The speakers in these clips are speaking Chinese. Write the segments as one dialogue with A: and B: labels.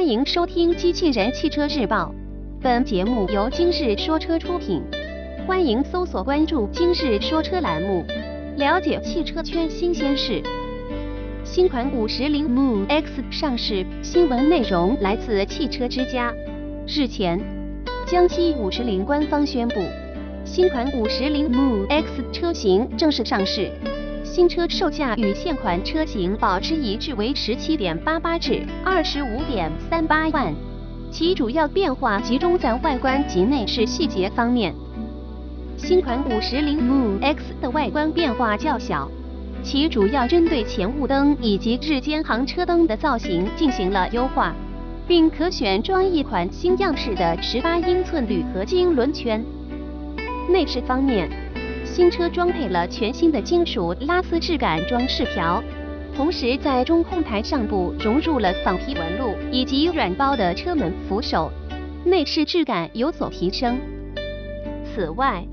A: 欢迎收听《机器人汽车日报》，本节目由今日说车出品。欢迎搜索关注“今日说车”栏目，了解汽车圈新鲜事。新款五十铃 Move X 上市，新闻内容来自汽车之家。日前，江西五十铃官方宣布，新款五十铃 Move X 车型正式上市。新车售价与现款车型保持一致，为十七点八八至二十五点三八万。其主要变化集中在外观及内饰细节方面。新款五十铃 Move X 的外观变化较小，其主要针对前雾灯以及日间行车灯的造型进行了优化，并可选装一款新样式的十八英寸铝合金轮圈。内饰方面。新车装配了全新的金属拉丝质感装饰条，同时在中控台上部融入了仿皮纹路以及软包的车门扶手，内饰质感有所提升。此外，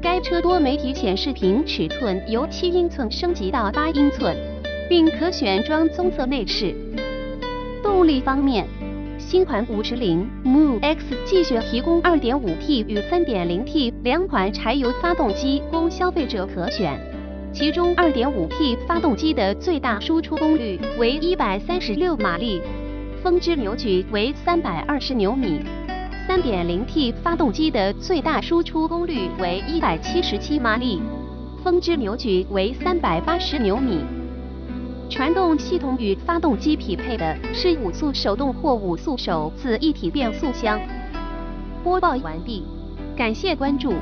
A: 该车多媒体显示屏尺寸由七英寸升级到八英寸，并可选装棕色内饰。动力方面，新款五十铃 Move X 继续提供 2.5T 与 3.0T 两款柴油发动机供消费者可选，其中 2.5T 发动机的最大输出功率为136马力，峰值扭矩为320牛米；3.0T 发动机的最大输出功率为177马力，峰值扭矩为380牛米。传动系统与发动机匹配的是五速手动或五速手自一体变速箱。播报完毕，感谢关注。